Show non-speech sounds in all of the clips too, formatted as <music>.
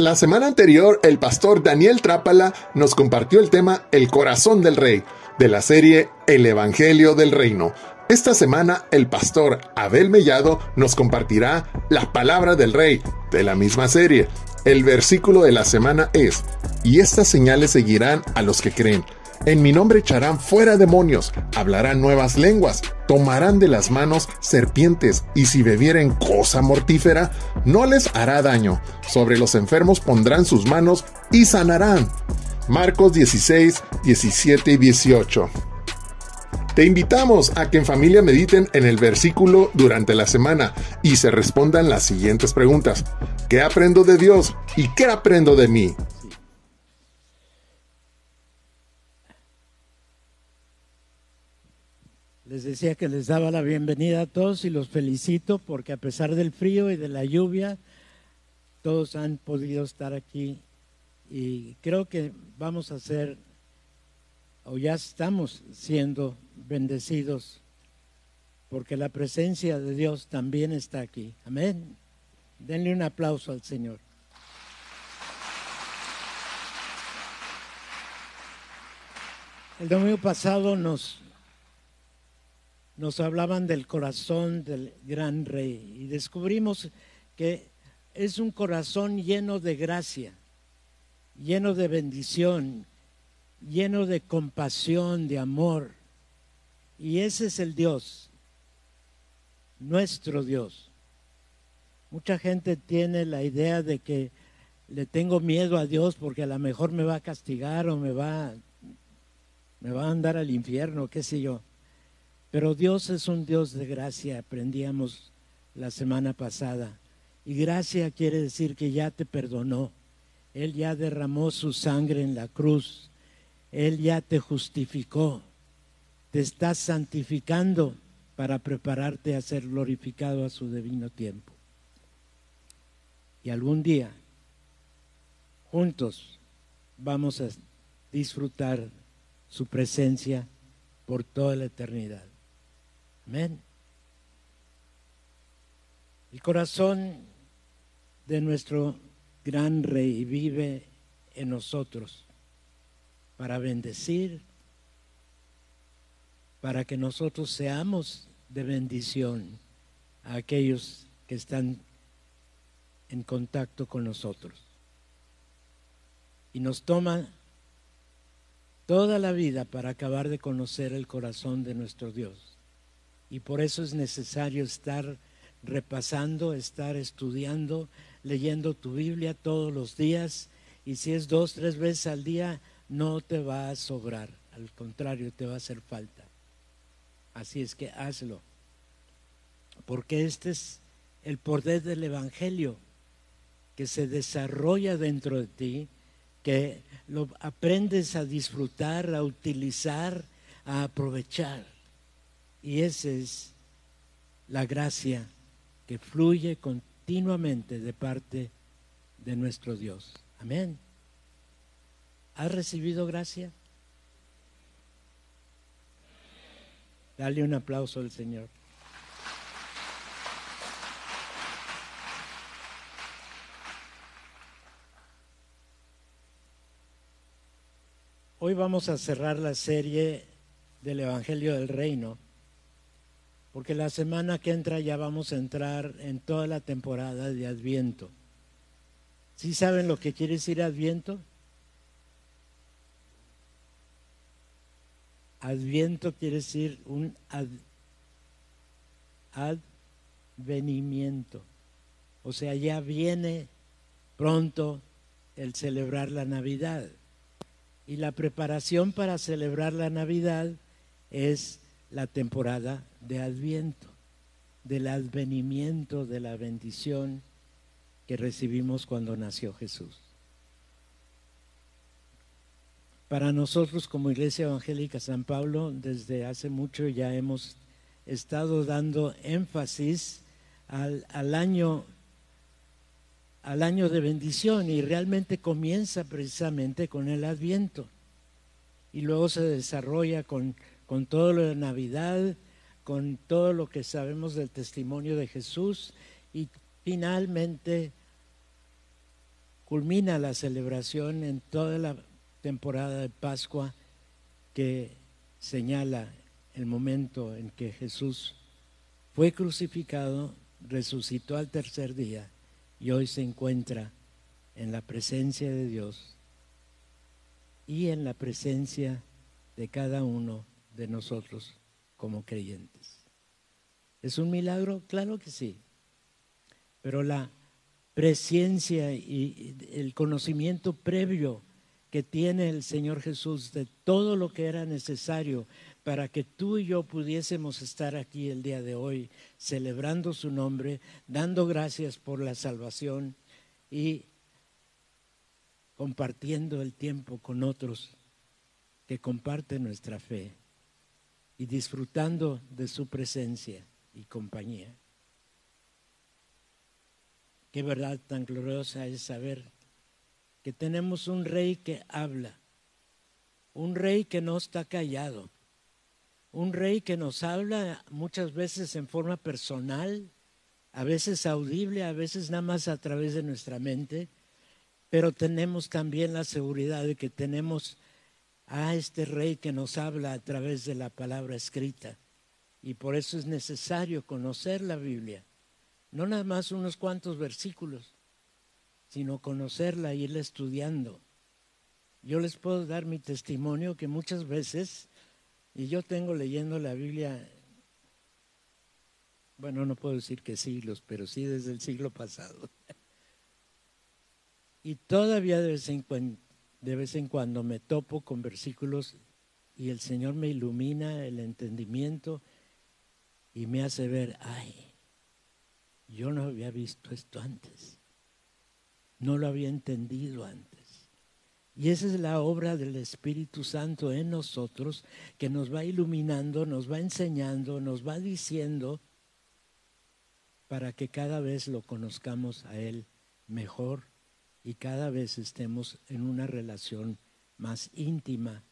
La semana anterior, el pastor Daniel Trápala nos compartió el tema El corazón del rey, de la serie El Evangelio del Reino. Esta semana, el pastor Abel Mellado nos compartirá la palabra del rey, de la misma serie. El versículo de la semana es, y estas señales seguirán a los que creen. En mi nombre echarán fuera demonios, hablarán nuevas lenguas, tomarán de las manos serpientes, y si bebieren cosa mortífera, no les hará daño. Sobre los enfermos pondrán sus manos y sanarán. Marcos 16, 17 y 18. Te invitamos a que en familia mediten en el versículo durante la semana y se respondan las siguientes preguntas. ¿Qué aprendo de Dios y qué aprendo de mí? Les decía que les daba la bienvenida a todos y los felicito porque a pesar del frío y de la lluvia, todos han podido estar aquí y creo que vamos a ser, o ya estamos siendo bendecidos porque la presencia de Dios también está aquí. Amén. Denle un aplauso al Señor. El domingo pasado nos nos hablaban del corazón del gran rey y descubrimos que es un corazón lleno de gracia, lleno de bendición, lleno de compasión, de amor. Y ese es el Dios, nuestro Dios. Mucha gente tiene la idea de que le tengo miedo a Dios porque a lo mejor me va a castigar o me va, me va a andar al infierno, qué sé yo. Pero Dios es un Dios de gracia, aprendíamos la semana pasada. Y gracia quiere decir que ya te perdonó. Él ya derramó su sangre en la cruz. Él ya te justificó. Te está santificando para prepararte a ser glorificado a su divino tiempo. Y algún día, juntos, vamos a disfrutar su presencia por toda la eternidad. Amén. El corazón de nuestro gran rey vive en nosotros para bendecir, para que nosotros seamos de bendición a aquellos que están en contacto con nosotros. Y nos toma toda la vida para acabar de conocer el corazón de nuestro Dios. Y por eso es necesario estar repasando, estar estudiando, leyendo tu Biblia todos los días. Y si es dos, tres veces al día, no te va a sobrar. Al contrario, te va a hacer falta. Así es que hazlo. Porque este es el poder del Evangelio que se desarrolla dentro de ti, que lo aprendes a disfrutar, a utilizar, a aprovechar. Y esa es la gracia que fluye continuamente de parte de nuestro Dios. Amén. ¿Has recibido gracia? Dale un aplauso al Señor. Hoy vamos a cerrar la serie del Evangelio del Reino porque la semana que entra ya vamos a entrar en toda la temporada de Adviento. ¿Sí saben lo que quiere decir Adviento? Adviento quiere decir un advenimiento. O sea, ya viene pronto el celebrar la Navidad. Y la preparación para celebrar la Navidad es la temporada de Adviento, del advenimiento de la bendición que recibimos cuando nació Jesús. Para nosotros como Iglesia Evangélica San Pablo, desde hace mucho ya hemos estado dando énfasis al, al año al año de bendición y realmente comienza precisamente con el Adviento y luego se desarrolla con con todo lo de Navidad, con todo lo que sabemos del testimonio de Jesús y finalmente culmina la celebración en toda la temporada de Pascua que señala el momento en que Jesús fue crucificado, resucitó al tercer día y hoy se encuentra en la presencia de Dios y en la presencia de cada uno de nosotros como creyentes. ¿Es un milagro? Claro que sí. Pero la presencia y el conocimiento previo que tiene el Señor Jesús de todo lo que era necesario para que tú y yo pudiésemos estar aquí el día de hoy celebrando su nombre, dando gracias por la salvación y compartiendo el tiempo con otros que comparten nuestra fe y disfrutando de su presencia y compañía. Qué verdad tan gloriosa es saber que tenemos un rey que habla, un rey que no está callado, un rey que nos habla muchas veces en forma personal, a veces audible, a veces nada más a través de nuestra mente, pero tenemos también la seguridad de que tenemos a este rey que nos habla a través de la palabra escrita. Y por eso es necesario conocer la Biblia, no nada más unos cuantos versículos, sino conocerla y irla estudiando. Yo les puedo dar mi testimonio que muchas veces, y yo tengo leyendo la Biblia, bueno, no puedo decir que siglos, pero sí desde el siglo pasado. <laughs> Y todavía de vez en cuando, de vez en cuando me topo con versículos y el Señor me ilumina el entendimiento y me hace ver, ay, yo no había visto esto antes, no lo había entendido antes. Y esa es la obra del Espíritu Santo en nosotros, que nos va iluminando, nos va enseñando, nos va diciendo, para que cada vez lo conozcamos a Él mejor y cada vez estemos en una relación más íntima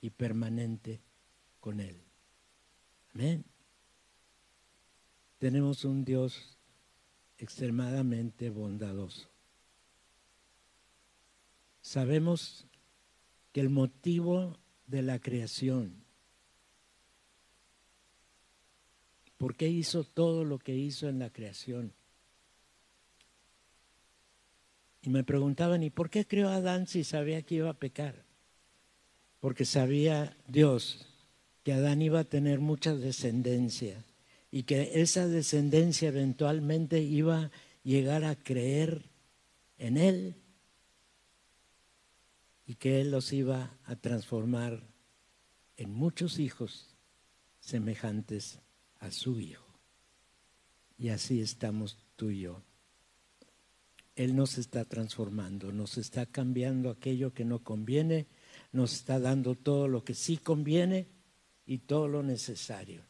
y permanente con Él. Amén tenemos un Dios extremadamente bondadoso. Sabemos que el motivo de la creación, ¿por qué hizo todo lo que hizo en la creación? Y me preguntaban, ¿y por qué creó a Adán si sabía que iba a pecar? Porque sabía Dios que Adán iba a tener mucha descendencia y que esa descendencia eventualmente iba a llegar a creer en Él y que Él los iba a transformar en muchos hijos semejantes a su Hijo. Y así estamos tú y yo. Él nos está transformando, nos está cambiando aquello que no conviene, nos está dando todo lo que sí conviene y todo lo necesario.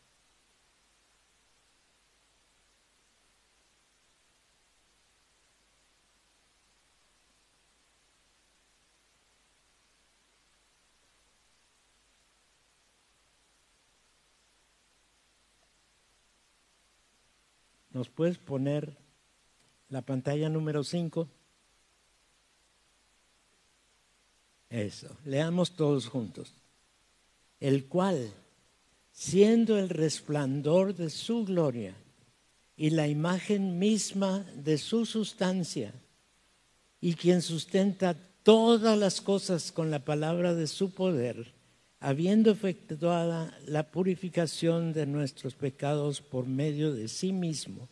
¿Nos puedes poner la pantalla número 5? Eso, leamos todos juntos. El cual, siendo el resplandor de su gloria y la imagen misma de su sustancia, y quien sustenta todas las cosas con la palabra de su poder, habiendo efectuada la purificación de nuestros pecados por medio de sí mismo,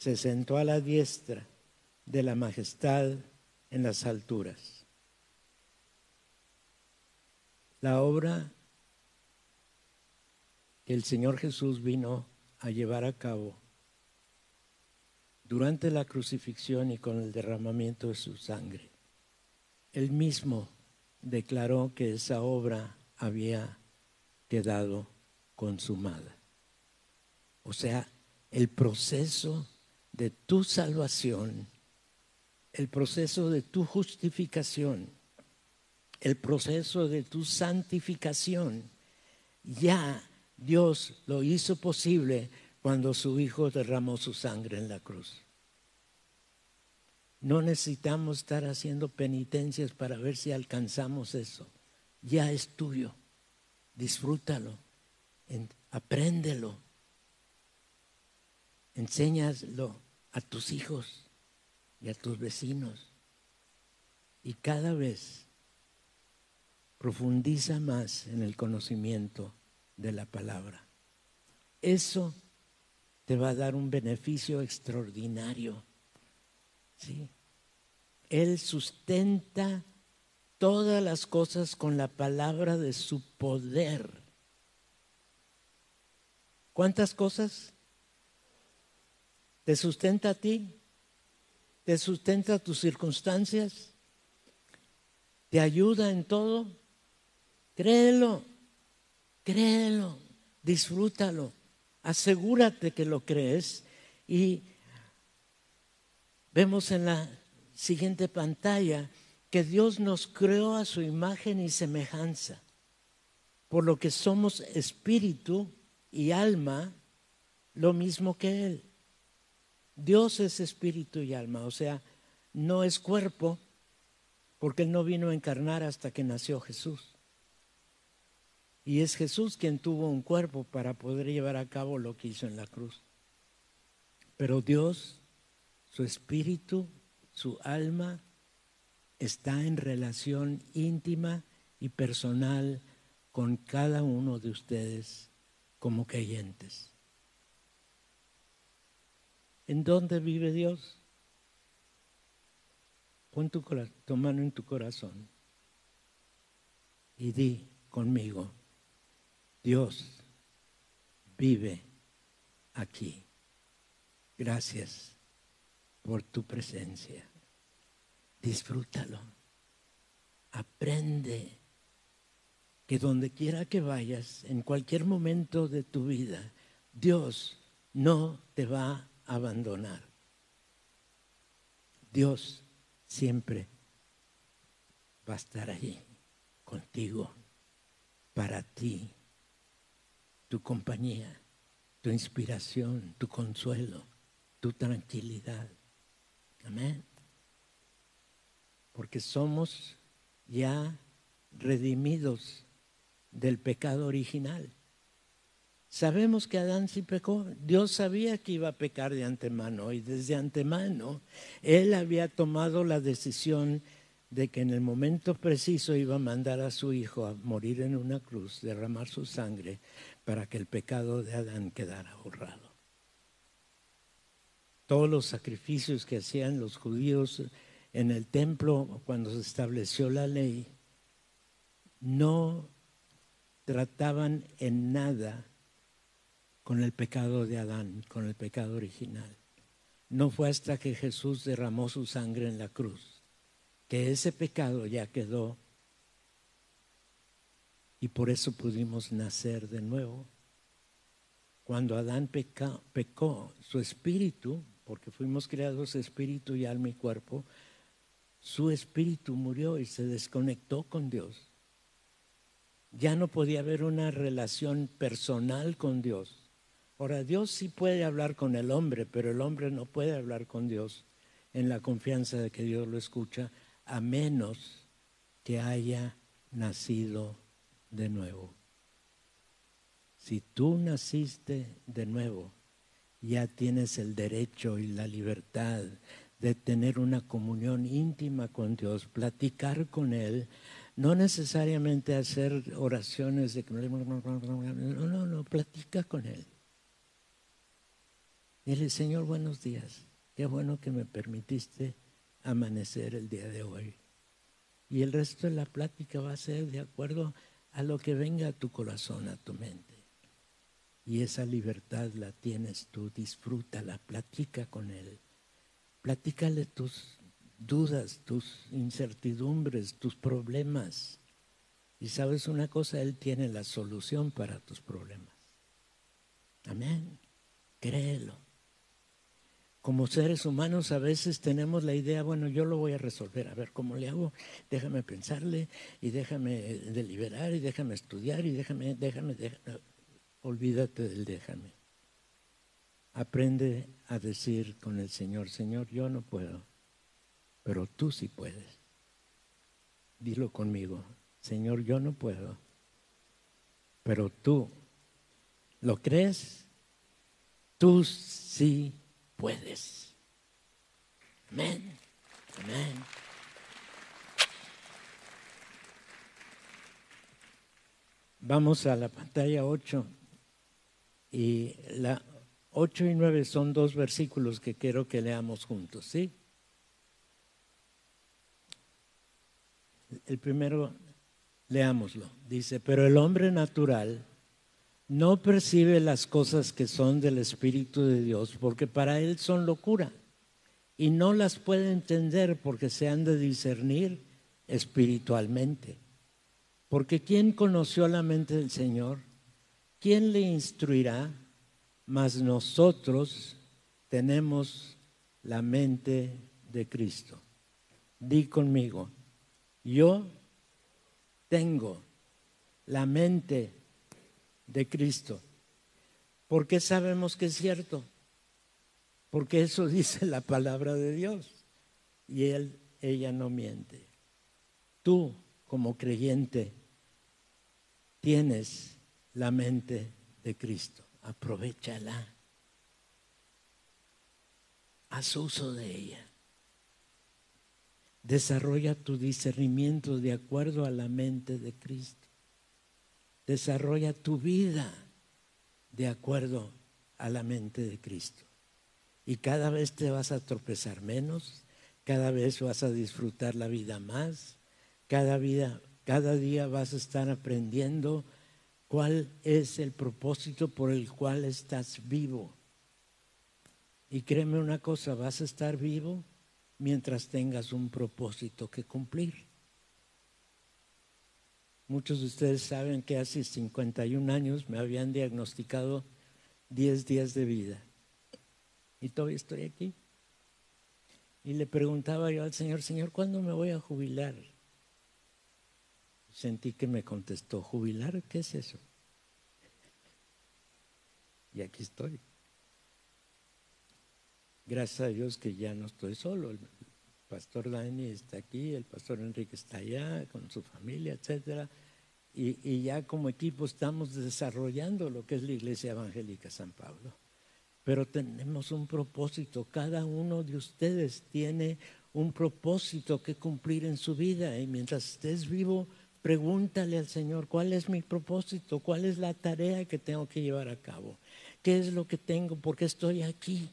se sentó a la diestra de la majestad en las alturas. La obra que el Señor Jesús vino a llevar a cabo durante la crucifixión y con el derramamiento de su sangre. Él mismo declaró que esa obra había quedado consumada. O sea, el proceso de tu salvación, el proceso de tu justificación, el proceso de tu santificación, ya Dios lo hizo posible cuando su Hijo derramó su sangre en la cruz. No necesitamos estar haciendo penitencias para ver si alcanzamos eso. Ya es tuyo. Disfrútalo. apréndelo. Enséñalo a tus hijos y a tus vecinos. Y cada vez profundiza más en el conocimiento de la palabra. Eso te va a dar un beneficio extraordinario. ¿sí? Él sustenta todas las cosas con la palabra de su poder. ¿Cuántas cosas? ¿Te sustenta a ti? ¿Te sustenta tus circunstancias? ¿Te ayuda en todo? Créelo, créelo, disfrútalo, asegúrate que lo crees y vemos en la siguiente pantalla que Dios nos creó a su imagen y semejanza, por lo que somos espíritu y alma, lo mismo que Él. Dios es espíritu y alma, o sea, no es cuerpo, porque Él no vino a encarnar hasta que nació Jesús. Y es Jesús quien tuvo un cuerpo para poder llevar a cabo lo que hizo en la cruz. Pero Dios, su espíritu, su alma, está en relación íntima y personal con cada uno de ustedes como creyentes. ¿En dónde vive Dios? Pon tu, mano en tu corazón y di conmigo, Dios vive aquí. Gracias por tu presencia. Disfrútalo. Aprende que donde quiera que vayas, en cualquier momento de tu vida, Dios no te va a abandonar. Dios siempre va a estar allí contigo, para ti tu compañía, tu inspiración, tu consuelo, tu tranquilidad. Amén. Porque somos ya redimidos del pecado original. Sabemos que Adán sí pecó. Dios sabía que iba a pecar de antemano y desde antemano Él había tomado la decisión de que en el momento preciso iba a mandar a su hijo a morir en una cruz, derramar su sangre para que el pecado de Adán quedara borrado. Todos los sacrificios que hacían los judíos en el templo cuando se estableció la ley no trataban en nada con el pecado de Adán, con el pecado original. No fue hasta que Jesús derramó su sangre en la cruz que ese pecado ya quedó y por eso pudimos nacer de nuevo. Cuando Adán pecó, su espíritu, porque fuimos creados espíritu y alma y cuerpo, su espíritu murió y se desconectó con Dios. Ya no podía haber una relación personal con Dios. Ahora, Dios sí puede hablar con el hombre, pero el hombre no puede hablar con Dios en la confianza de que Dios lo escucha, a menos que haya nacido de nuevo. Si tú naciste de nuevo, ya tienes el derecho y la libertad de tener una comunión íntima con Dios, platicar con Él, no necesariamente hacer oraciones de... No, no, no, platica con Él. Dile, Señor, buenos días. Qué bueno que me permitiste amanecer el día de hoy. Y el resto de la plática va a ser de acuerdo a lo que venga a tu corazón, a tu mente. Y esa libertad la tienes tú, disfrútala, platica con Él. Platícale tus dudas, tus incertidumbres, tus problemas. Y sabes una cosa, Él tiene la solución para tus problemas. Amén. Créelo. Como seres humanos a veces tenemos la idea, bueno, yo lo voy a resolver, a ver cómo le hago, déjame pensarle y déjame deliberar y déjame estudiar y déjame, déjame, déjame. olvídate del déjame. Aprende a decir con el Señor, Señor, yo no puedo, pero tú sí puedes. Dilo conmigo, Señor, yo no puedo, pero tú, ¿lo crees? Tú sí puedes. Amén. Amén. Vamos a la pantalla 8 y la 8 y 9 son dos versículos que quiero que leamos juntos, ¿sí? El primero, leámoslo. Dice, pero el hombre natural no percibe las cosas que son del Espíritu de Dios, porque para él son locura, y no las puede entender porque se han de discernir espiritualmente. Porque ¿quién conoció la mente del Señor? ¿Quién le instruirá? Mas nosotros tenemos la mente de Cristo. Di conmigo, yo tengo la mente de Cristo. ¿Por qué sabemos que es cierto? Porque eso <laughs> dice la palabra de Dios. Y él, ella no miente. Tú, como creyente, tienes la mente de Cristo. Aprovechala. Haz uso de ella. Desarrolla tu discernimiento de acuerdo a la mente de Cristo. Desarrolla tu vida de acuerdo a la mente de Cristo. Y cada vez te vas a tropezar menos, cada vez vas a disfrutar la vida más, cada, vida, cada día vas a estar aprendiendo cuál es el propósito por el cual estás vivo. Y créeme una cosa, vas a estar vivo mientras tengas un propósito que cumplir. Muchos de ustedes saben que hace 51 años me habían diagnosticado 10 días de vida. Y todavía estoy aquí. Y le preguntaba yo al Señor, Señor, ¿cuándo me voy a jubilar? Sentí que me contestó, ¿jubilar? ¿Qué es eso? Y aquí estoy. Gracias a Dios que ya no estoy solo. El pastor Dani está aquí, el pastor Enrique está allá con su familia, etcétera. Y, ya como equipo estamos desarrollando lo que es la Iglesia Evangélica San Pablo. Pero tenemos un propósito, cada uno de ustedes tiene un propósito que cumplir en su vida. Y mientras estés vivo, pregúntale al Señor, ¿cuál es mi propósito? ¿Cuál es la tarea que tengo que llevar a cabo? ¿Qué es lo que tengo? ¿Por qué estoy aquí?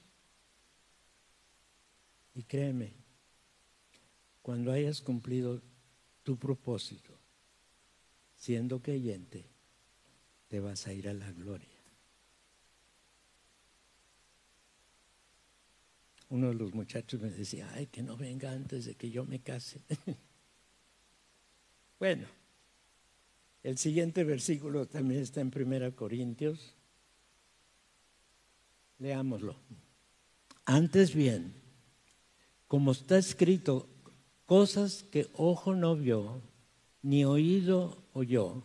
Y créeme, cuando hayas cumplido tu propósito, siendo creyente, te vas a ir a la gloria. Uno de los muchachos me decía, ay, que no venga antes de que yo me case. <laughs> bueno, el siguiente versículo también está en Primera Corintios. Leámoslo. Antes bien, como está escrito, cosas que ojo no vio, ni oído oyó,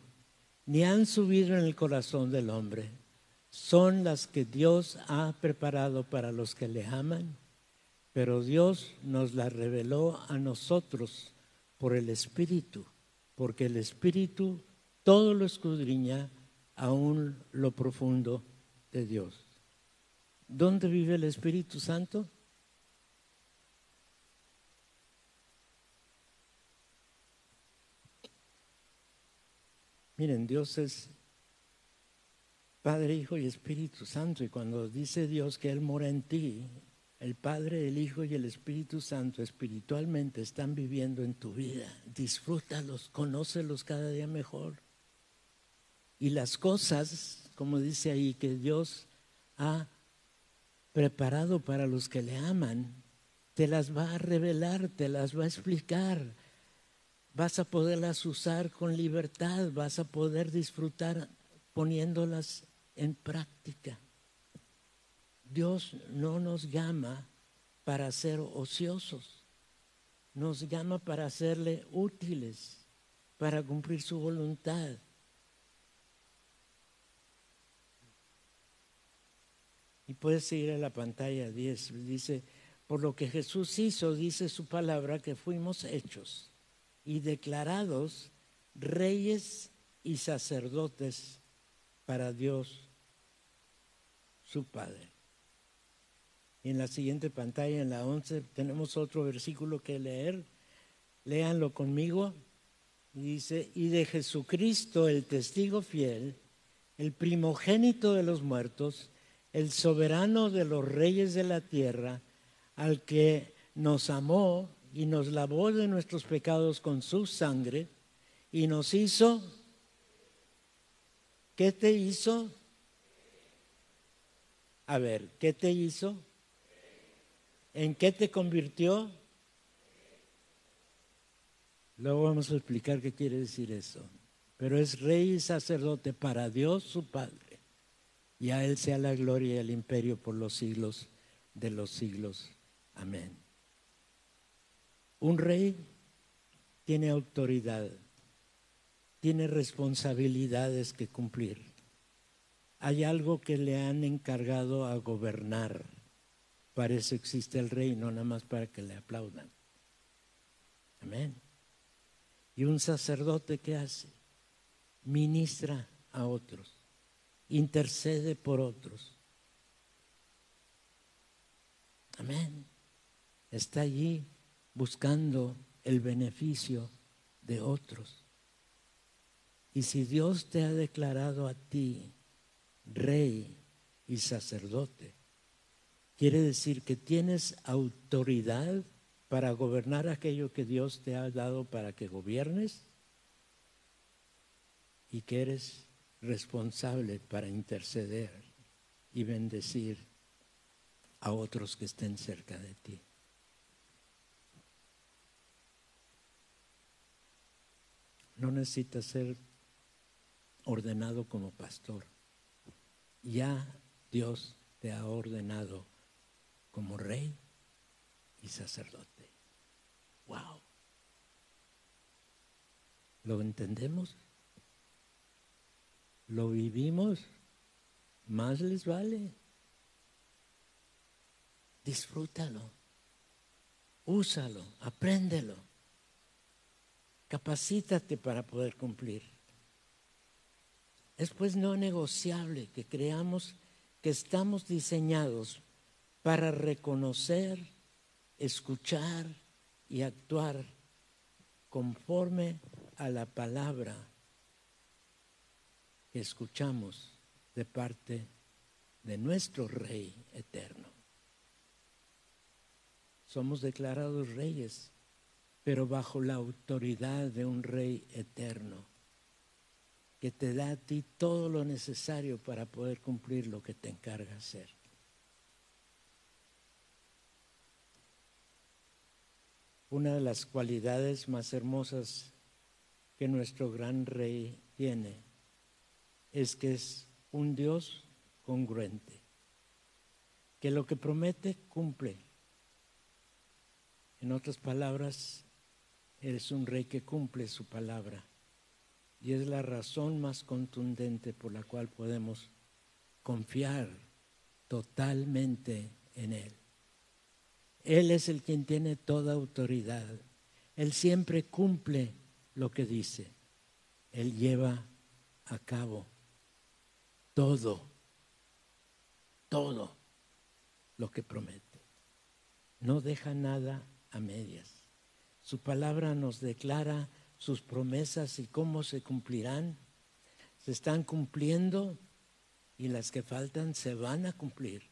ni han subido en el corazón del hombre, son las que Dios ha preparado para los que le aman, pero Dios nos las reveló a nosotros por el Espíritu, porque el Espíritu todo lo escudriña aún lo profundo de Dios. ¿Dónde vive el Espíritu Santo? Miren, Dios es Padre, Hijo y Espíritu Santo. Y cuando dice Dios que Él mora en ti, el Padre, el Hijo y el Espíritu Santo espiritualmente están viviendo en tu vida. Disfrútalos, conócelos cada día mejor. Y las cosas, como dice ahí, que Dios ha preparado para los que le aman, te las va a revelar, te las va a explicar vas a poderlas usar con libertad, vas a poder disfrutar poniéndolas en práctica. Dios no nos llama para ser ociosos, nos llama para serle útiles, para cumplir su voluntad. Y puedes seguir a la pantalla 10, dice, por lo que Jesús hizo, dice su palabra, que fuimos hechos y declarados reyes y sacerdotes para Dios, su Padre. Y en la siguiente pantalla, en la 11, tenemos otro versículo que leer. Léanlo conmigo. Dice, y de Jesucristo, el testigo fiel, el primogénito de los muertos, el soberano de los reyes de la tierra, al que nos amó y nos lavó de nuestros pecados con su sangre y nos hizo, ¿qué te hizo? A ver, ¿qué te hizo? ¿En qué te convirtió? Luego vamos a explicar qué quiere decir eso. Pero es rey y sacerdote para Dios su Padre. Y a Él sea la gloria y el imperio por los siglos de los siglos. Amén. Un rey tiene autoridad, tiene responsabilidades que cumplir. Hay algo que le han encargado a gobernar. Para eso existe el rey, no nada más para que le aplaudan. Amén. Y un sacerdote que hace? Ministra a otros, intercede por otros. Amén. Está allí buscando el beneficio de otros. Y si Dios te ha declarado a ti rey y sacerdote, quiere decir que tienes autoridad para gobernar aquello que Dios te ha dado para que gobiernes y que eres responsable para interceder y bendecir a otros que estén cerca de ti. No necesitas ser ordenado como pastor. Ya Dios te ha ordenado como rey y sacerdote. Wow. ¿Lo entendemos? ¿Lo vivimos? Más les vale. Disfrútalo. Úsalo, apréndelo. Capacítate para poder cumplir. Es pues no negociable que creamos que estamos diseñados para reconocer, escuchar y actuar conforme a la palabra que escuchamos de parte de nuestro Rey eterno. Somos declarados reyes, pero bajo la autoridad de un Rey eterno que te da a ti todo lo necesario para poder cumplir lo que te encarga hacer. una de las cualidades más hermosas que nuestro gran rey tiene es que es un Dios congruente, que lo que promete cumple. En otras palabras, es un rey que cumple su palabra y es la razón más contundente por la cual podemos confiar totalmente en Él. Él es el quien tiene toda autoridad. Él siempre cumple lo que dice. Él lleva a cabo todo, todo lo que promete. No deja nada a medias. Su palabra nos declara sus promesas y cómo se cumplirán. Se están cumpliendo y las que faltan se van a cumplir.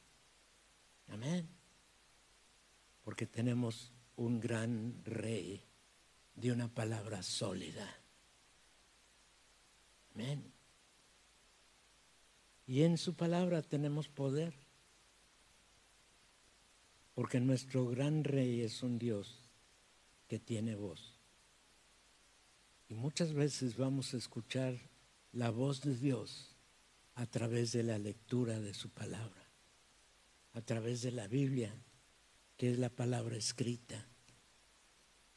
Amén porque tenemos un gran rey de una palabra sólida. Amén. Y en su palabra tenemos poder, porque nuestro gran rey es un Dios que tiene voz. Y muchas veces vamos a escuchar la voz de Dios a través de la lectura de su palabra, a través de la Biblia que es la palabra escrita.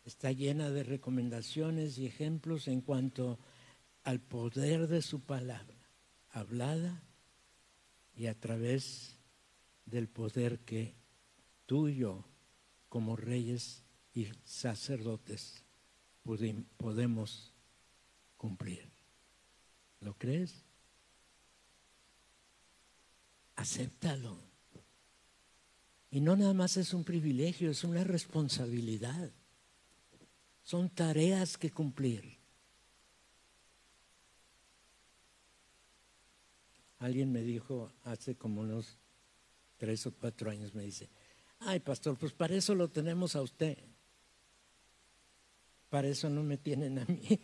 Está llena de recomendaciones y ejemplos en cuanto al poder de su palabra, hablada y a través del poder que tú y yo como reyes y sacerdotes podemos cumplir. ¿Lo crees? Acéptalo. Y no nada más es un privilegio, es una responsabilidad. Son tareas que cumplir. Alguien me dijo hace como unos tres o cuatro años, me dice, ay pastor, pues para eso lo tenemos a usted. Para eso no me tienen a mí.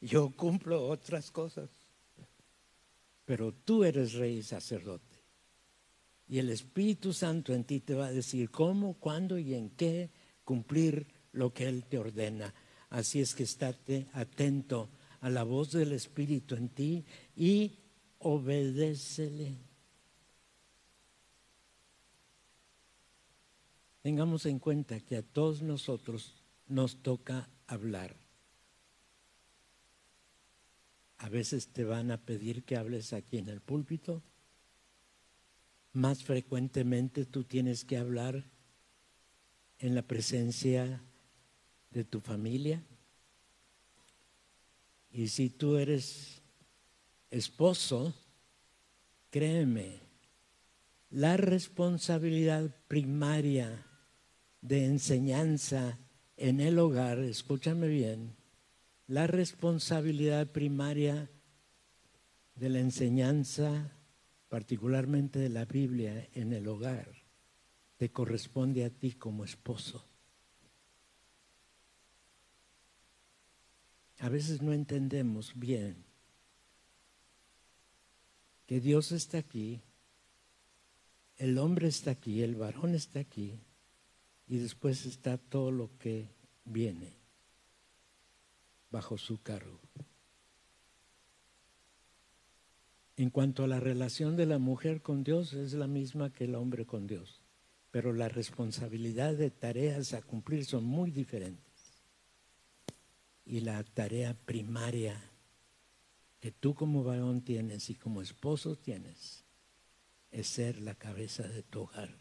Yo cumplo otras cosas. Pero tú eres rey y sacerdote. Y el Espíritu Santo en ti te va a decir cómo, cuándo y en qué cumplir lo que Él te ordena. Así es que estate atento a la voz del Espíritu en ti y obedécele. Tengamos en cuenta que a todos nosotros nos toca hablar. A veces te van a pedir que hables aquí en el púlpito. Más frecuentemente tú tienes que hablar en la presencia de tu familia. Y si tú eres esposo, créeme, la responsabilidad primaria de enseñanza en el hogar, escúchame bien, la responsabilidad primaria de la enseñanza, particularmente de la Biblia en el hogar, te corresponde a ti como esposo. A veces no entendemos bien que Dios está aquí, el hombre está aquí, el varón está aquí, y después está todo lo que viene bajo su cargo. En cuanto a la relación de la mujer con Dios, es la misma que el hombre con Dios, pero la responsabilidad de tareas a cumplir son muy diferentes. Y la tarea primaria que tú como varón tienes y como esposo tienes es ser la cabeza de tu hogar,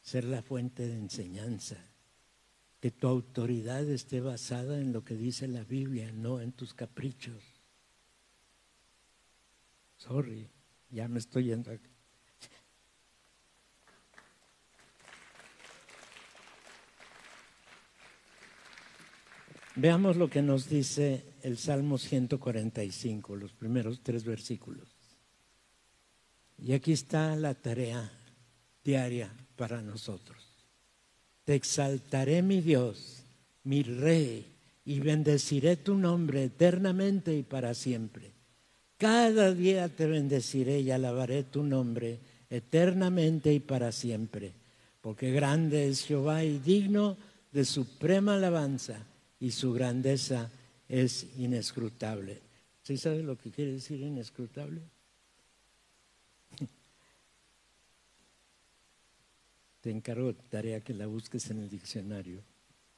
ser la fuente de enseñanza, que tu autoridad esté basada en lo que dice la Biblia, no en tus caprichos. Sorry, ya me estoy yendo. Veamos lo que nos dice el Salmo 145, los primeros tres versículos. Y aquí está la tarea diaria para nosotros. Te exaltaré mi Dios, mi Rey, y bendeciré tu nombre eternamente y para siempre. Cada día te bendeciré y alabaré tu nombre eternamente y para siempre, porque grande es Jehová y digno de suprema alabanza, y su grandeza es inescrutable. ¿Sí sabe lo que quiere decir inescrutable? <laughs> te encargo tarea que la busques en el diccionario,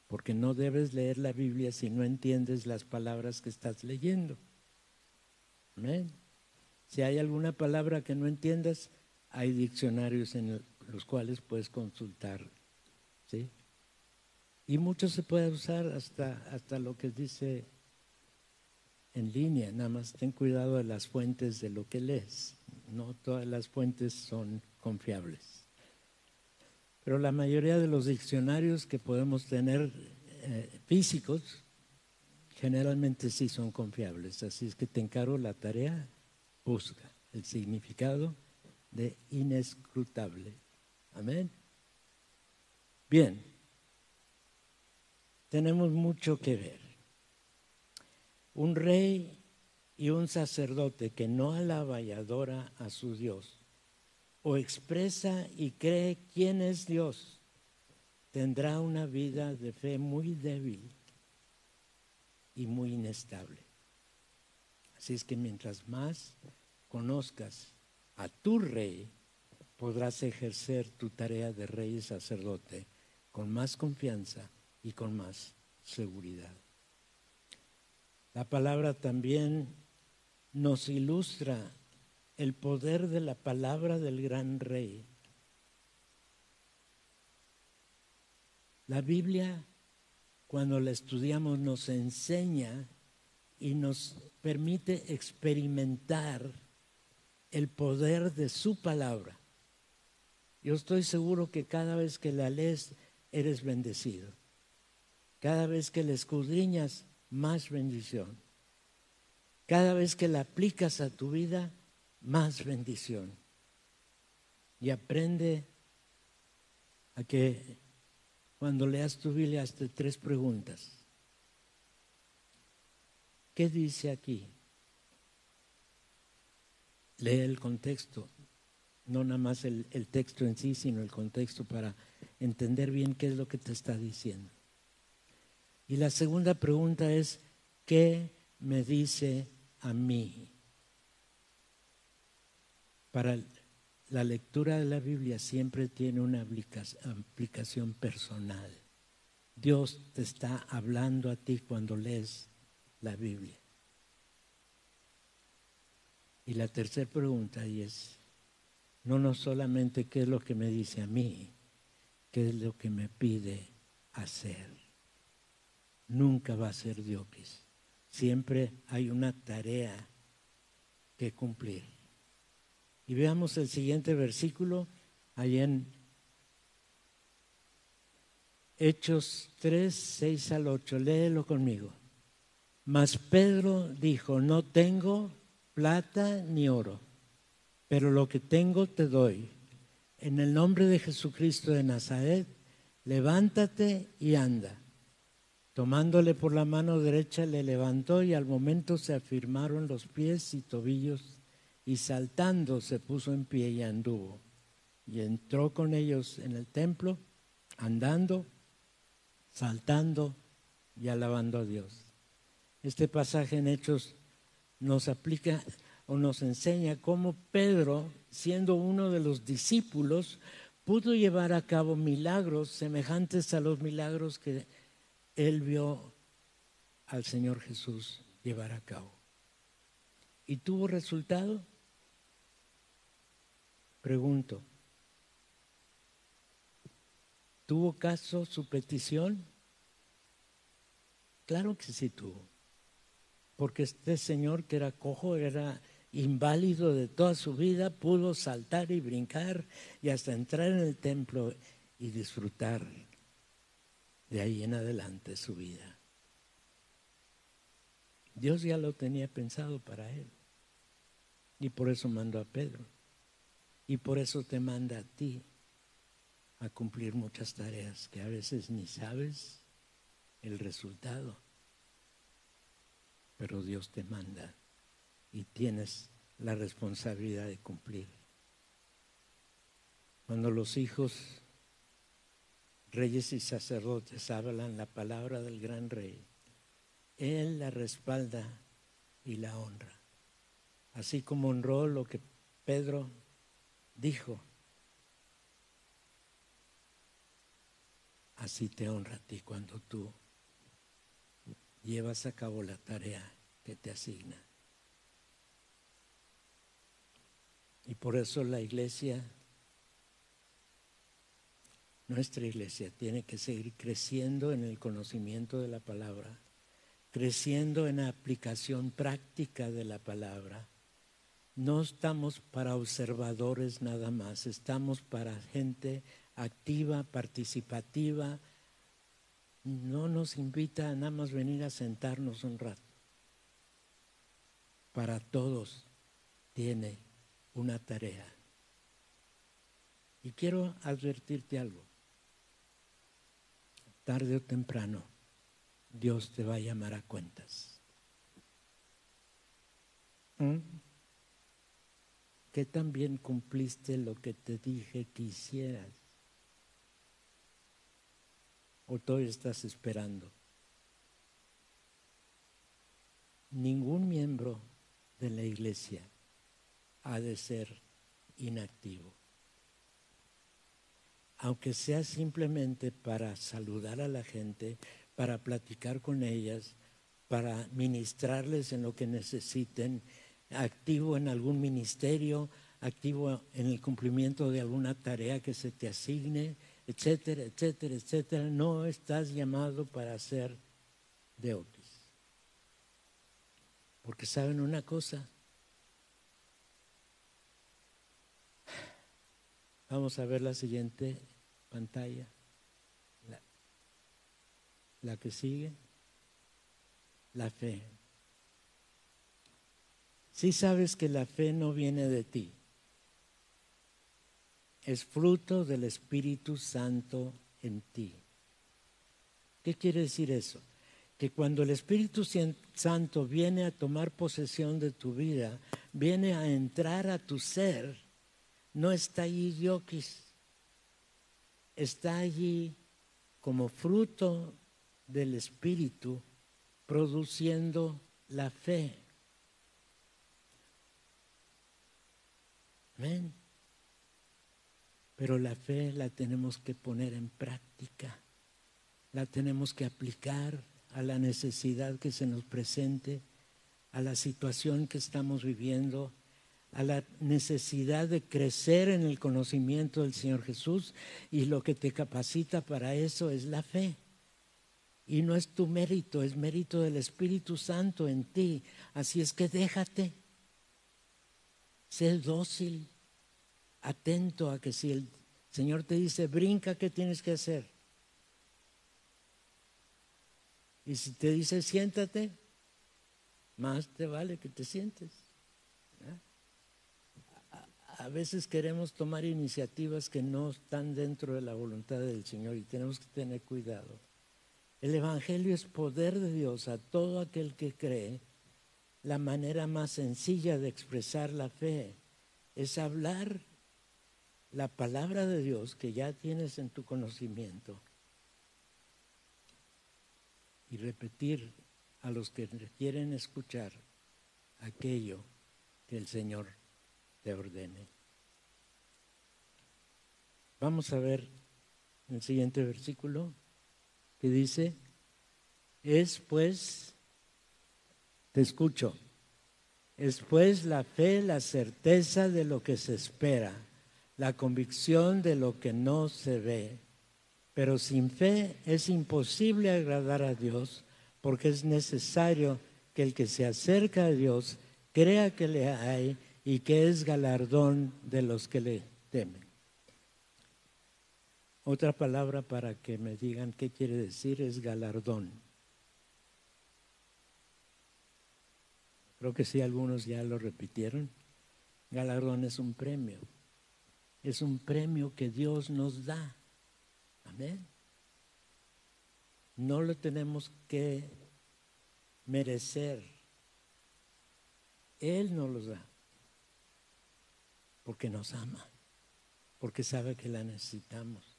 porque no debes leer la Biblia si no entiendes las palabras que estás leyendo. Amén. Si hay alguna palabra que no entiendas, hay diccionarios en los cuales puedes consultar. ¿sí? Y mucho se puede usar hasta, hasta lo que dice en línea, nada más ten cuidado de las fuentes de lo que lees. No todas las fuentes son confiables. Pero la mayoría de los diccionarios que podemos tener eh, físicos generalmente sí son confiables. Así es que te encargo la tarea, busca el significado de inescrutable. Amén. Bien, tenemos mucho que ver. Un rey y un sacerdote que no alaba y adora a su Dios o expresa y cree quién es Dios, tendrá una vida de fe muy débil y muy inestable. Así es que mientras más conozcas a tu rey, podrás ejercer tu tarea de rey y sacerdote con más confianza y con más seguridad. La palabra también nos ilustra el poder de la palabra del gran rey. La Biblia, cuando la estudiamos, nos enseña y nos permite experimentar el poder de su palabra. Yo estoy seguro que cada vez que la lees eres bendecido. Cada vez que la escudriñas, más bendición. Cada vez que la aplicas a tu vida, más bendición. Y aprende a que cuando leas tu Biblia hazte tres preguntas. ¿Qué dice aquí? Lee el contexto, no nada más el, el, texto en sí, sino el contexto para entender bien qué es lo que te está diciendo. Y la segunda pregunta es, ¿qué me dice a mí? Para la lectura de la Biblia siempre tiene una aplicación personal. Dios te está hablando a ti cuando lees la Biblia. Y la tercera pregunta es, no, no solamente qué es lo que me dice a mí, qué es lo que me pide hacer. Nunca va a ser diokis. Siempre hay una tarea que cumplir. Y veamos el siguiente versículo, ahí en Hechos 3, 6 al 8. Léelo conmigo. Mas Pedro dijo, no tengo plata ni oro, pero lo que tengo te doy. En el nombre de Jesucristo de Nazaret, levántate y anda. Tomándole por la mano derecha le levantó y al momento se afirmaron los pies y tobillos y saltando se puso en pie y anduvo. Y entró con ellos en el templo, andando, saltando y alabando a Dios. Este pasaje en Hechos nos aplica o nos enseña cómo Pedro, siendo uno de los discípulos, pudo llevar a cabo milagros semejantes a los milagros que él vio al Señor Jesús llevar a cabo. ¿Y tuvo resultado? Pregunto, ¿tuvo caso su petición? Claro que sí tuvo porque este señor que era cojo, era inválido de toda su vida, pudo saltar y brincar y hasta entrar en el templo y disfrutar de ahí en adelante su vida. Dios ya lo tenía pensado para él. Y por eso mandó a Pedro. Y por eso te manda a ti a cumplir muchas tareas que a veces ni sabes el resultado pero Dios te manda y tienes la responsabilidad de cumplir. Cuando los hijos, reyes y sacerdotes hablan la palabra del gran rey, Él la respalda y la honra. Así como honró lo que Pedro dijo, así te honra a ti cuando tú llevas a cabo la tarea que te asigna. Y por eso la iglesia, nuestra iglesia, tiene que seguir creciendo en el conocimiento de la palabra, creciendo en la aplicación práctica de la palabra. No estamos para observadores nada más, estamos para gente activa, participativa, no nos invita a nada más venir a sentarnos un rato. Para todos tiene una tarea. Y quiero advertirte algo. Tarde o temprano, Dios te va a llamar a cuentas. ¿Mm? Que también cumpliste lo que te dije que hicieras o todavía estás esperando? Ningún miembro de la iglesia ha de ser inactivo. Aunque sea simplemente para saludar a la gente, para platicar con ellas, para ministrarles en lo que necesiten, activo en algún ministerio, activo en el cumplimiento de alguna tarea que se te asigne, etcétera, etcétera, etcétera. No estás llamado para ser deotis. Porque saben una cosa. Vamos a ver la siguiente pantalla. La, la que sigue. La fe. Si sabes que la fe no viene de ti es fruto del Espíritu Santo en ti. ¿Qué quiere decir eso? Que cuando el Espíritu Santo viene a tomar posesión de tu vida, viene a entrar a tu ser, no está allí yoquis, está allí como fruto del Espíritu produciendo la fe. Amén. Pero la fe la tenemos que poner en práctica, la tenemos que aplicar a la necesidad que se nos presente, a la situación que estamos viviendo, a la necesidad de crecer en el conocimiento del Señor Jesús y lo que te capacita para eso es la fe. Y no es tu mérito, es mérito del Espíritu Santo en ti. Así es que déjate, sé dócil, atento a que si el Señor te dice, brinca, ¿qué tienes que hacer? Y si te dice, siéntate, más te vale que te sientes. A, veces queremos tomar iniciativas que no están dentro de la voluntad del Señor y tenemos que tener cuidado. El Evangelio es poder de Dios a todo aquel que cree. La manera más sencilla de expresar la fe es hablar la palabra de Dios que ya tienes en tu conocimiento y repetir a los que quieren escuchar aquello que el Señor te ordene. Vamos a ver el siguiente versículo que dice, es pues, te escucho, es pues la fe, la certeza de lo que se espera la convicción de lo que no se ve. Pero sin fe es imposible agradar a Dios porque es necesario que el que se acerca a Dios crea que le hay y que es galardón de los que le temen. Otra palabra para que me digan qué quiere decir es galardón. Creo que sí, algunos ya lo repitieron. Galardón es un premio es un premio que Dios nos da. Amén. No lo tenemos que merecer. Él nos lo da. Porque nos ama. Porque sabe que la necesitamos.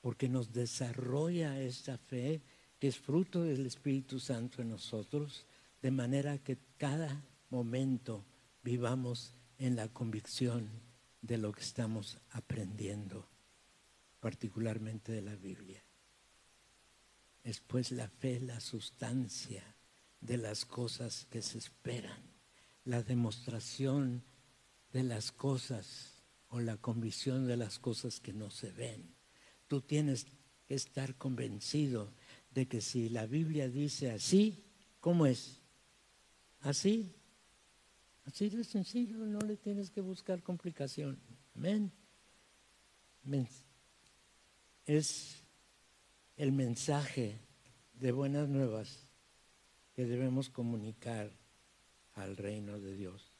Porque nos desarrolla esta fe que es fruto del Espíritu Santo en nosotros. De manera que cada momento vivamos en la convicción de lo que estamos aprendiendo, particularmente de la Biblia. Es pues la fe, la sustancia de las cosas que se esperan, la demostración de las cosas o la convicción de las cosas que no se ven. Tú tienes que estar convencido de que si la Biblia dice así, ¿cómo es? Así Así de sencillo, no le tienes que buscar complicación. Amén. Es el mensaje de buenas nuevas que debemos comunicar al reino de Dios.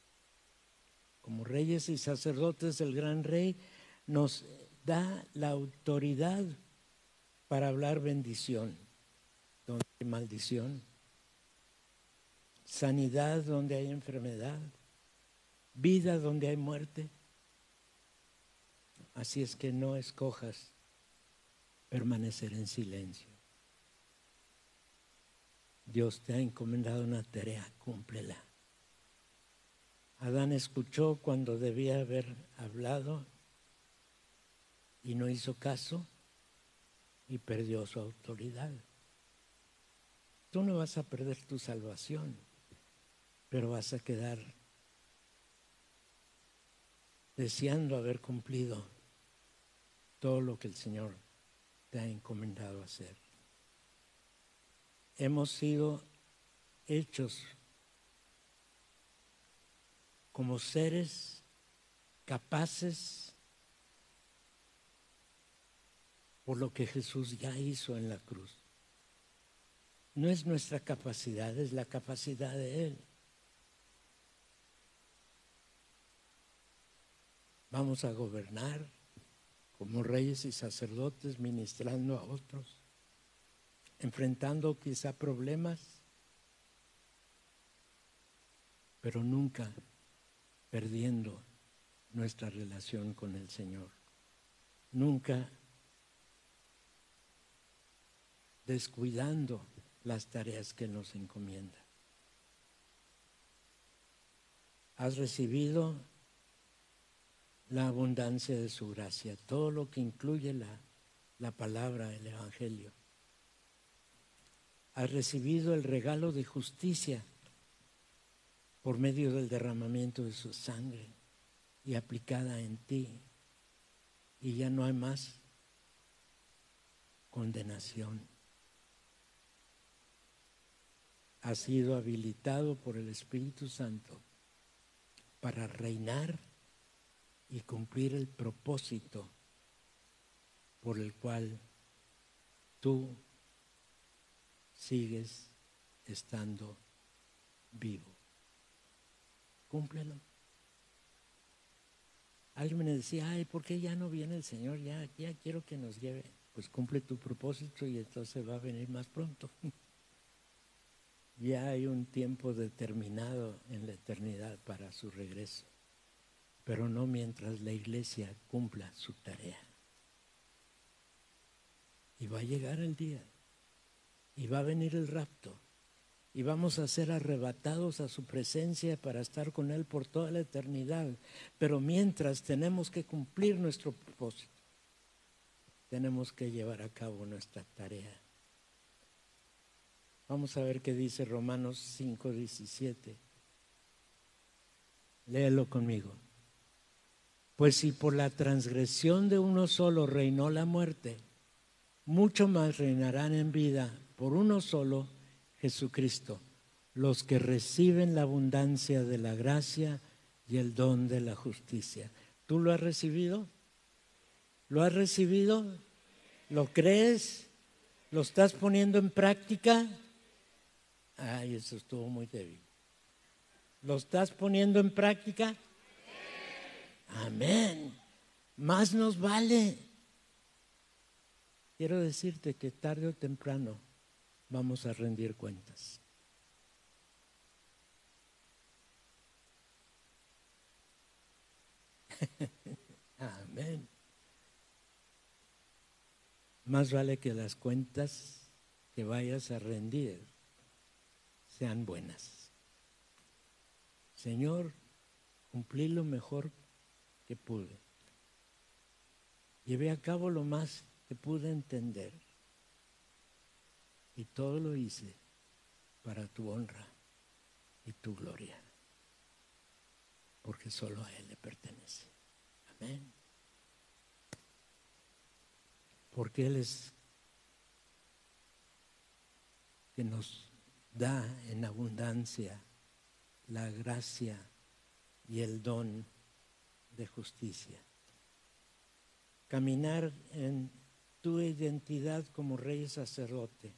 Como reyes y sacerdotes, el gran rey nos da la autoridad para hablar bendición, donde maldición sanidad donde hay enfermedad, vida donde hay muerte. Así es que no escojas permanecer en silencio. Dios te ha encomendado una tarea, cúmplela. Adán escuchó cuando debía haber hablado y no hizo caso y perdió su autoridad. Tú no vas a perder tu salvación pero vas a quedar deseando haber cumplido todo lo que el Señor te ha encomendado hacer. Hemos sido hechos como seres capaces por lo que Jesús ya hizo en la cruz. No es nuestra capacidad, es la capacidad de Él. Vamos a gobernar como reyes y sacerdotes, ministrando a otros, enfrentando quizá problemas, pero nunca perdiendo nuestra relación con el Señor. Nunca descuidando las tareas que nos encomienda. Has recibido la abundancia de su gracia, todo lo que incluye la, la palabra, el Evangelio. Has recibido el regalo de justicia por medio del derramamiento de su sangre y aplicada en ti. Y ya no hay más condenación. Ha sido habilitado por el Espíritu Santo para reinar y cumplir el propósito por el cual tú sigues estando vivo cúmplelo. Alguien me decía, ay, ¿por qué ya no viene el Señor? Ya, ya quiero que nos lleve. Pues cumple tu propósito y entonces va a venir más pronto. <laughs> ya hay un tiempo determinado en la eternidad para su regreso, pero no mientras la iglesia cumpla su tarea. Y va a llegar el día, y va a venir el rapto y vamos a ser arrebatados a su presencia para estar con Él por toda la eternidad. Pero mientras tenemos que cumplir nuestro propósito, tenemos que llevar a cabo nuestra tarea. Vamos a ver qué dice Romanos 5, 17. Léelo conmigo. Pues si por la transgresión de uno solo reinó la muerte, mucho más reinarán en vida por uno solo Jesucristo, los que reciben la abundancia de la gracia y el don de la justicia. ¿Tú lo has recibido? ¿Lo has recibido? ¿Lo crees? ¿Lo estás poniendo en práctica? Ay, eso estuvo muy débil. ¿Lo estás poniendo en práctica? Amén. Más nos vale. Quiero decirte que tarde o temprano vamos a rendir cuentas. <laughs> Amén. Más vale que las cuentas que vayas a rendir sean buenas. Señor, cumplí lo mejor que pude. Llevé a cabo lo más que pude entender. Y todo lo hice para tu honra y tu gloria. Porque solo a Él le pertenece. Amén. Porque Él es que nos da en abundancia la gracia y el don de justicia. Caminar en tu identidad como rey sacerdote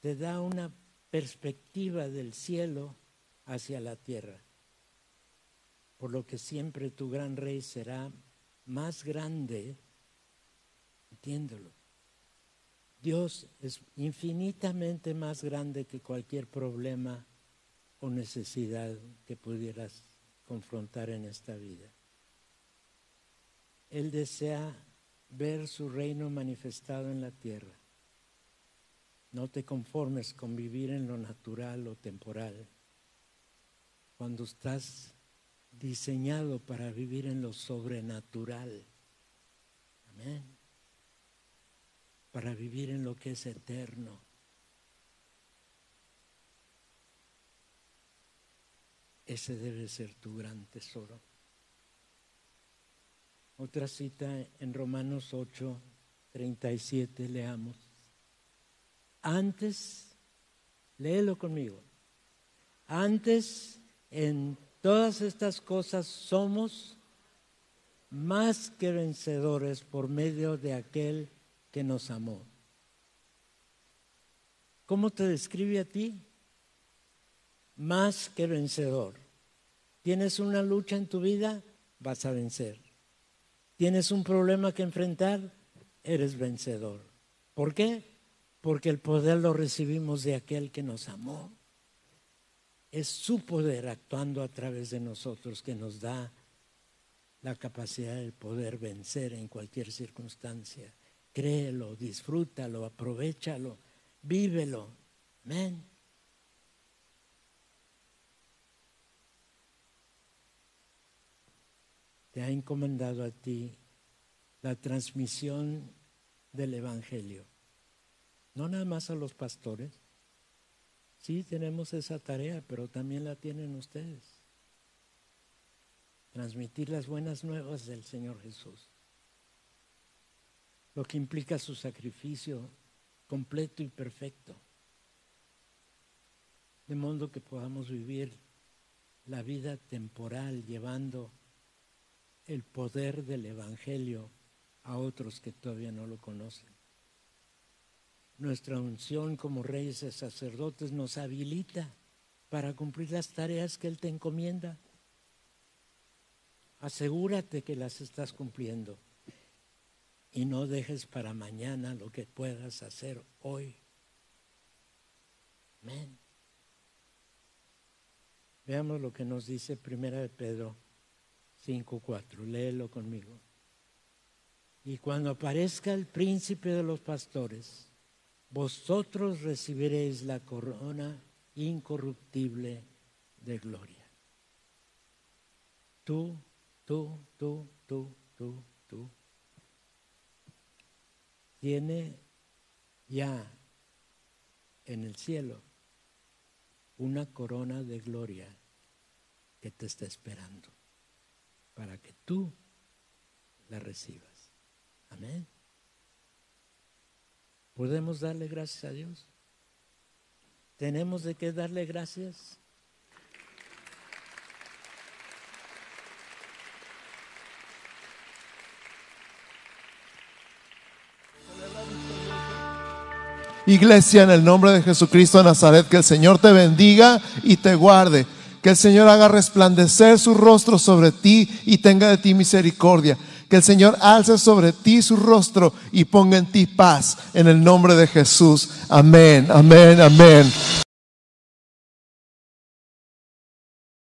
te da una perspectiva del cielo hacia la tierra. Por lo que siempre tu gran rey será más grande, entiéndelo. Dios es infinitamente más grande que cualquier problema o necesidad que pudieras confrontar en esta vida. Él desea ver su reino manifestado en la tierra. No te conformes con vivir en lo natural o temporal. Cuando estás diseñado para vivir en lo sobrenatural. Amén. Para vivir en lo que es eterno. Ese debe ser tu gran tesoro. Otra cita en Romanos 8, 37, leamos. Antes, léelo conmigo. Antes, en todas estas cosas somos más que vencedores por medio de aquel que nos amó. ¿Cómo te describe a ti? Más que vencedor. ¿Tienes una lucha en tu vida? Vas a vencer. ¿Tienes un problema que enfrentar? Eres vencedor. ¿Por qué? Porque el poder lo recibimos de aquel que nos amó. Es su poder actuando a través de nosotros que nos da la capacidad de poder vencer en cualquier circunstancia. Créelo, disfrútalo, aprovechalo, vívelo. Amén. Ha encomendado a ti la transmisión del Evangelio. No nada más a los pastores. Sí tenemos esa tarea, pero también la tienen ustedes. Transmitir las buenas nuevas del Señor Jesús. Lo que implica su sacrificio completo y perfecto. De modo que podamos vivir la vida temporal llevando el poder del Evangelio a otros que todavía no lo conocen. Nuestra unción como reyes y sacerdotes nos habilita para cumplir las tareas que Él te encomienda. Asegúrate que las estás cumpliendo y no dejes para mañana lo que puedas hacer hoy. Amén. Veamos lo que nos dice Primera de Pedro 5.4. Léelo conmigo. Y cuando aparezca el príncipe de los pastores, vosotros recibiréis la corona incorruptible de gloria. Tú, tú, tú, tú, tú, tú. Tiene ya en el cielo una corona de gloria que te está esperando para que tú la recibas. Amén. ¿Podemos darle gracias a Dios? ¿Tenemos de qué darle gracias? Iglesia, en el nombre de Jesucristo de Nazaret, que el Señor te bendiga y te guarde. Que el Señor haga resplandecer su rostro sobre ti y tenga de ti misericordia. Que el Señor alce sobre ti su rostro y ponga en ti paz. En el nombre de Jesús. Amén, amén, amén.